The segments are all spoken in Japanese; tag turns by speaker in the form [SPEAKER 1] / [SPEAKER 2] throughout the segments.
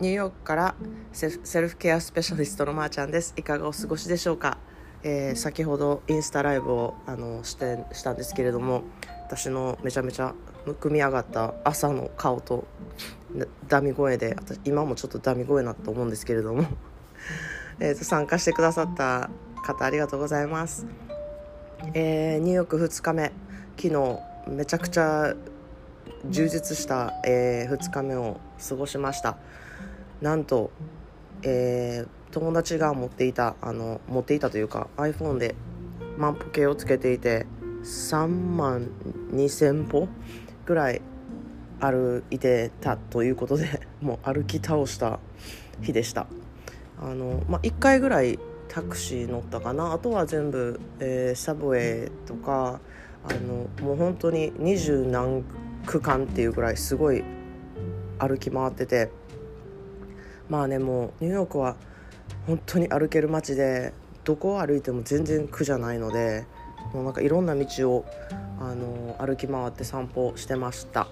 [SPEAKER 1] ニューヨークからセルフケアスペシャリストのまーちゃんです。いかがお過ごしでしょうか、えー、先ほどインスタライブをあのしてしたんですけれども私のめちゃめちゃむくみ上がった朝の顔とダミ声で私今もちょっとダミ声なと思うんですけれども えと参加してくださった方ありがとうございます、えー、ニューヨーク2日目昨日めちゃくちゃ充実した、えー、2日目を過ごしました。なんと、えー、友達が持っていたあの持っていたというか iPhone で万歩計をつけていて3万2000歩ぐらい歩いてたということで もう歩き倒した日でした。あの、まあ、1回ぐらいタクシー乗ったかな。あとは全部、えー、サブウェイとかあのもう本当に二十何区間っていうぐらいすごい歩き回っててまあねもうニューヨークは本当に歩ける街でどこを歩いても全然苦じゃないのでもうなんかいろんな道をあの歩き回って散歩してました。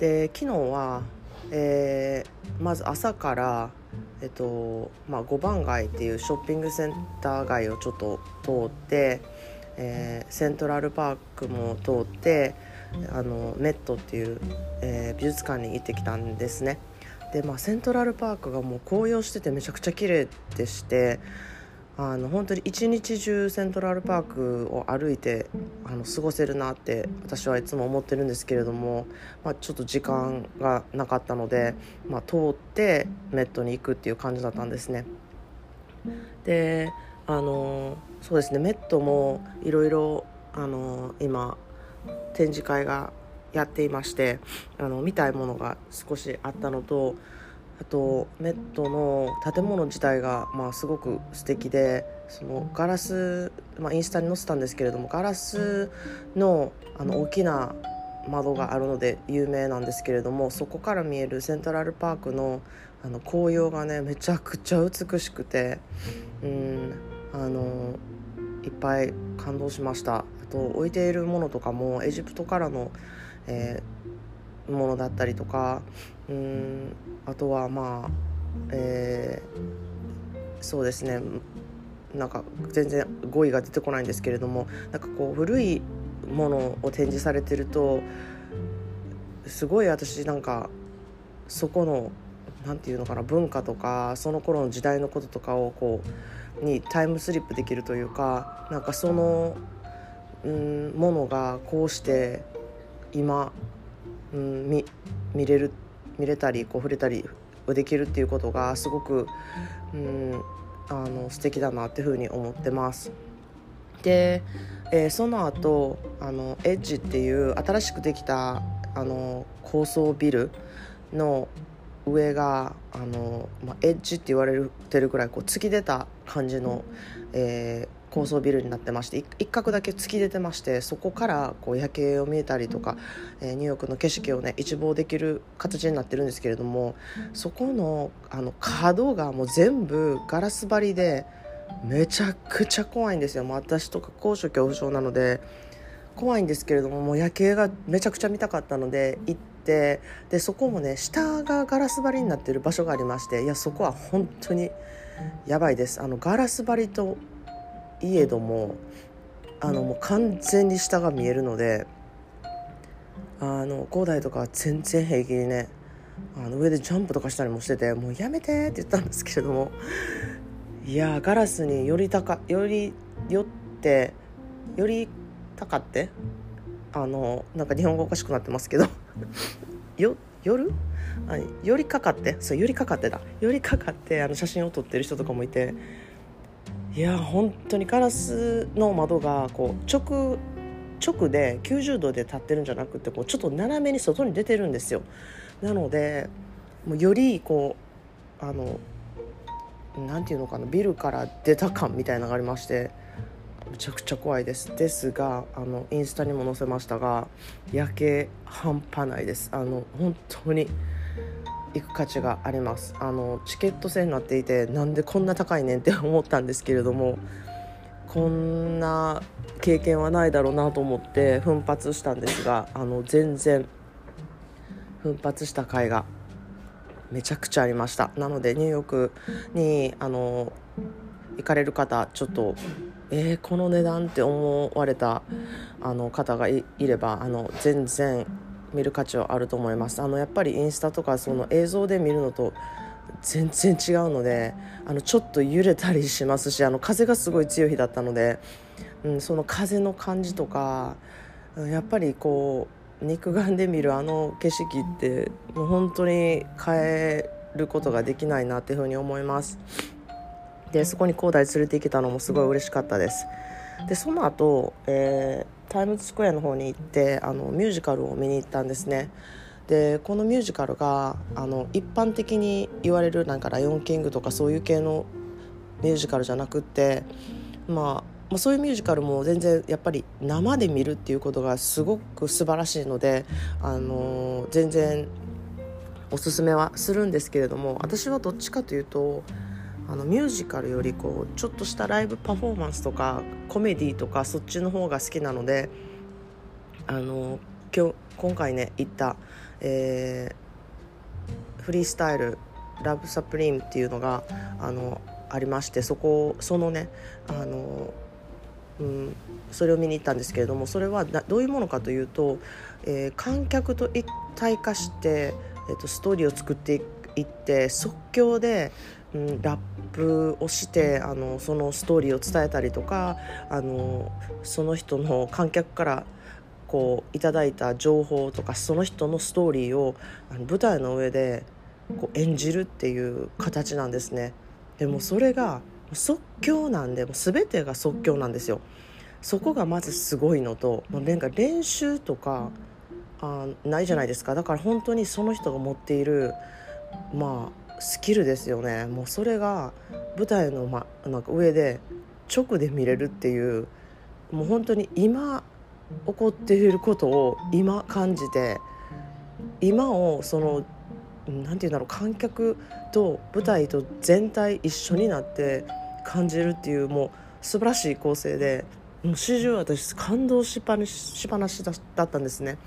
[SPEAKER 1] で昨日は、えー、まず朝からえっとまあ、五番街っていうショッピングセンター街をちょっと通って、えー、セントラルパークも通ってあのメットっていう、えー、美術館に行ってきたんですね。で、まあ、セントラルパークがもう紅葉しててめちゃくちゃ綺麗でしてあの本当に一日中セントラルパークを歩いてあの過ごせるなって私はいつも思ってるんですけれども、まあ、ちょっと時間がなかったので、まあ、通ってメットに行くっていう感じだったんですね。であのそうですねメットもいろいろ今展示会がやっていましてあの見たいものが少しあったのとあとメットの建物自体が、まあ、すごく素敵でそのガラス、まあ、インスタに載せたんですけれどもガラスのあの大きな窓があるので有名なんですけれどもそこから見えるセントラルパークのあの紅葉がねめちゃくちゃ美しくてうんあのいっぱい感動しました。あと置いているものとかもエジプトからの、えー、ものだったりとかうんあとはまあえー、そうですね。なんか全然語彙が出てこないんですけれどもなんかこう古いものを展示されてるとすごい私なんかそこの何て言うのかな文化とかその頃の時代のこととかをこうにタイムスリップできるというかなんかその、うん、ものがこうして今、うん、見見れる見れたりこう触れたりできるっていうことがすごく、うん、あの素敵だなっていうふうに思ってます。で、えー、その後あのエッジっていう新しくできたあの高層ビルの上があの、まあ、エッジって言われてるぐらいこう突き出た感じの、えー、高層ビルになってまして一角だけ突き出てましてそこからこう夜景を見えたりとか、えー、ニューヨークの景色をね一望できる形になってるんですけれどもそこのあの角がもう全部ガラス張りでめちゃくちゃ怖いんですよ。もう私とか高所恐怖症なので怖いんですけれどももう夜景がめちゃくちゃ見たかったので行ってでそこもね下がガラス張りになってる場所がありましていやそこは本当にやばいですあのガラス張りといえどもあのもう完全に下が見えるのであの広大とかは全然平気にねあの上でジャンプとかしたりもしててもうやめてって言ったんですけれどもいやガラスにより高より寄ってより高ってあのなんか日本語おかしくなってますけど よ夜あ寄りかかってそう寄りかかってだ。寄りかかってあの写真を撮ってる人とかもいていや本当にガラスの窓がこう直直で90度で立ってるんじゃなくてこうちょっと斜めに外に出てるんですよ。なのでもうよりこうあの何て言うのかなビルから出た感みたいなのがありましてめちゃくちゃ怖いです。ですがあのインスタにも載せましたが夜景半端ないです。あの本当に行く価値があります。あのチケット制になっていてなんでこんな高いねんって 思ったんですけれどもこんな経験はないだろうなと思って奮発したんですがあの全然奮発した甲斐がめちゃくちゃありました。なのでニューヨークにあの行かれる方ちょっとえー、この値段って思われたあの方がいればあの全然見る価値はあると思います。あのやっぱりインスタとかその映像で見るのと全然違うのであのちょっと揺れたりしますしあの風がすごい強い日だったので、うん、その風の感じとかやっぱりこう肉眼で見るあの景色ってもう本当に変えることができないなっていうふうに思います。でそこに広大連れて行けたのもすごい嬉しかったです。でその後、えー、タイムズスクエアの方に行ってあのミュージカルを見に行ったんですね。でこのミュージカルがあの一般的に言われるなんか「ライオンキング」とかそういう系のミュージカルじゃなくって、まあ、まあそういうミュージカルも全然やっぱり生で見るっていうことがすごく素晴らしいので、あの、全然おすすめはするんですけれども私はどっちかというとあのミュージカルよりこうちょっとしたライブパフォーマンスとかコメディとかそっちの方が好きなのであの今日今回ね行ったえー、フリースタイルラブサプリームっていうのがあのありましてそこそのねあの、うん、それを見に行ったんですけれどもそれはどういうものかというと、えー、観客と一体化して、えーと、ストーリーを作っていく行って即興で、うん、ラップをしてあのそのストーリーを伝えたりとかあのその人の観客からこういただいた情報とかその人のストーリーをあの舞台の上でこう演じるっていう形なんですね。でもそれが即興なんでもう全てが即興なんですよ。そこがまずすごいのとなんか練習とかあないじゃないですか。だから本当にその人が持っているまあスキルですよねもうそれが舞台の、ま、なんか上で直で見れるっていうもう本当に今起こっていることを今感じて今をその何て言うんだろう観客と舞台と全体一緒になって感じるっていうもう素晴らしい構成でもう始終私感動しっぱなしぱなしだったんですね。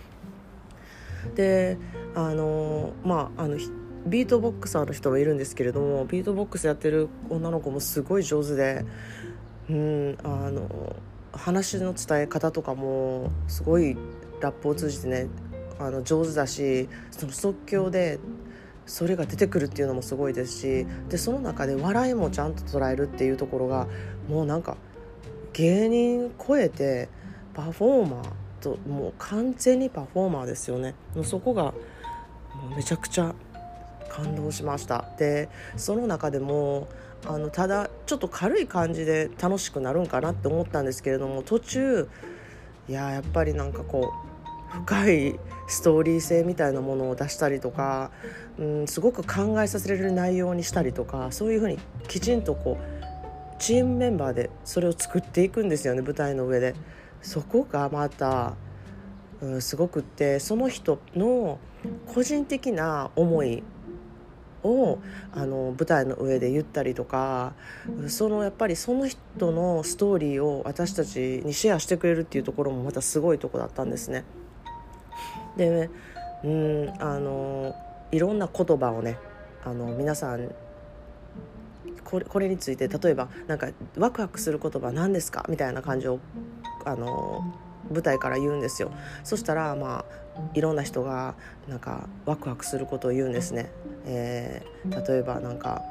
[SPEAKER 1] であのまああのビートボックサーの人もいるんですけれどもビートボックスやってる女の子もすごい上手でうんあの話の伝え方とかもすごいラップを通じてねあの上手だしその即興でそれが出てくるっていうのもすごいですしでその中で笑いもちゃんと捉えるっていうところがもうなんか芸人超えてパフォーマーともう完全にパフォーマーですよね。そこがめちゃくちゃ感動しましたでその中でもあのただちょっと軽い感じで楽しくなるんかなって思ったんですけれども途中いややっぱりなんかこう深いストーリー性みたいなものを出したりとか、うん、すごく考えさせられる内容にしたりとかそういうふうにきちんとこうチームメンバーでそれを作っていくんですよね舞台の上で。そこがまた、うん、すごくってその人の個人的な思いをあの舞台の上で言ったりとかそのやっぱりその人のストーリーを私たちにシェアしてくれるっていうところもまたすごいとこだったんですね。で、ね、うんあのいろんな言葉をねあの皆さんこれこれについて例えばなんかワクワクする言葉何ですか？みたいな感じをあの舞台から言うんですよそしたらまあいろんな人がなんかワクワクすることを言うんですね、えー、例えばなんか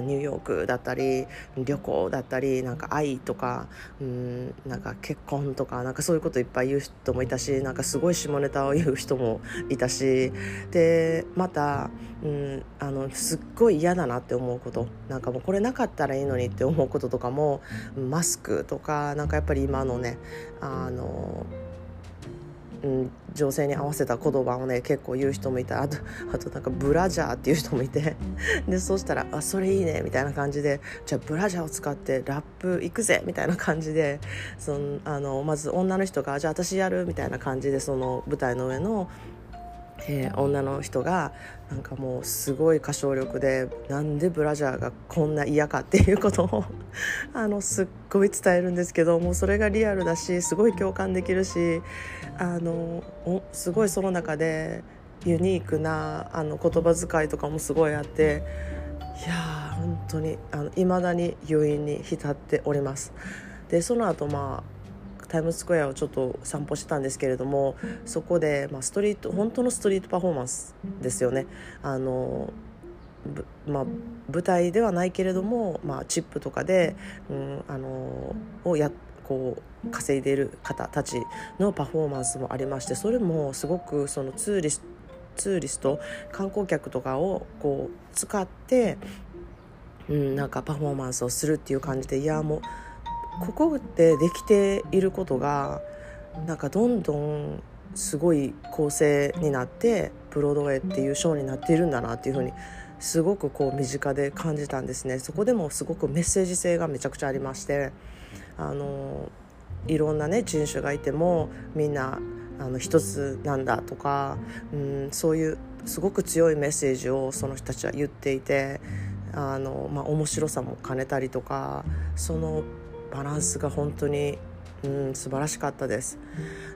[SPEAKER 1] ニューヨークだったり旅行だったりなんか愛とかうんなんか結婚とかなんかそういうこといっぱい言う人もいたしなんかすごい下ネタを言う人もいたしでまたうんあのすっごい嫌だなって思うことなんかもうこれなかったらいいのにって思うこととかもマスクとかなんかやっぱり今のねあのうん、情勢に合わせた言葉をね結構言う人もいたあとあとなんかブラジャーっていう人もいて でそうしたら「あそれいいね」みたいな感じで「じゃあブラジャーを使ってラップ行くぜ」みたいな感じでそのあのまず女の人が「じゃあ私やる」みたいな感じでその舞台の上のえー、女の人がなんかもうすごい歌唱力でなんでブラジャーがこんな嫌かっていうことを あのすっごい伝えるんですけどもうそれがリアルだしすごい共感できるしあのすごいその中でユニークなあの言葉遣いとかもすごいあっていやー本当にいまだに余韻に浸っております。でその後まあタイムスクエアをちょっと散歩してたんですけれどもそこで、まあ、ストリート本当のストリートパフォーマンスですよね。あのまあ、舞台ではないけれども、まあ、チップとかで、うん、あのをやこう稼いでる方たちのパフォーマンスもありましてそれもすごくそのツーリスツーリスト観光客とかをこう使って、うん、なんかパフォーマンスをするっていう感じでいやもうここでできていることがなんかどんどんすごい構成になってブロードウェイっていうショーになっているんだなっていうふうにすごくこう身近で感じたんですね。そこでもすごくメッセージ性がめちゃくちゃありましてあのいろんなね人種がいてもみんなあの一つなんだとか、うん、そういうすごく強いメッセージをその人たちは言っていてあの、まあ、面白さも兼ねたりとかそのバランスが本当に、うん、素晴らしかったです。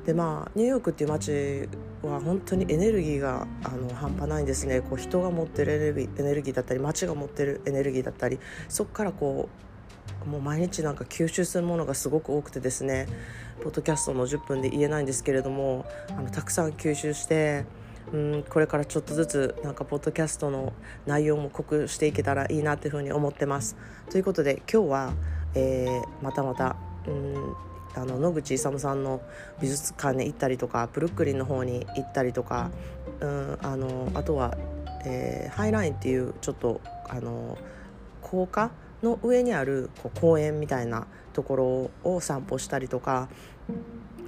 [SPEAKER 1] でまあニューヨークっていう街は本当にエネルギーがあの半端ないんですねこう人が持ってるエネルギーエネルギーだったり街が持ってるエネルギーだったりそこからこうもう毎日なんか吸収するものがすごく多くてですねポッドキャストの10分で言えないんですけれどもあのたくさん吸収してうんこれからちょっとずつなんかポッドキャストの内容も濃くしていけたらいいなというふうに思ってます。ということで今日はえー、またまたうんあの野口勇さんの美術館に行ったりとかブルックリンの方に行ったりとか、うん、あのあとは、えー、ハイラインっていうちょっとあの高架の上にあるこう公園みたいなところを散歩したりとか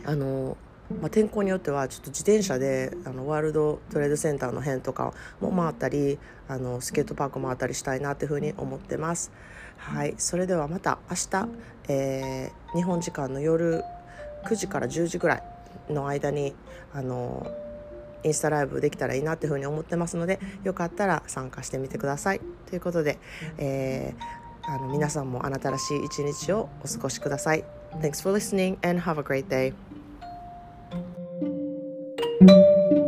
[SPEAKER 1] あのまあ、天候によってはちょっと自転車であのワールドトレードセンターの辺とかも回ったりあのスケートパーク回ったりしたいなというふうに思ってます。はい、それではまた明日、えー、日本時間の夜9時から10時ぐらいの間にあのインスタライブできたらいいなというふうに思ってますのでよかったら参加してみてください。ということで、えー、あの皆さんもあなたらしい一日をお過ごしください。Thanks for listening and have a great day. thank you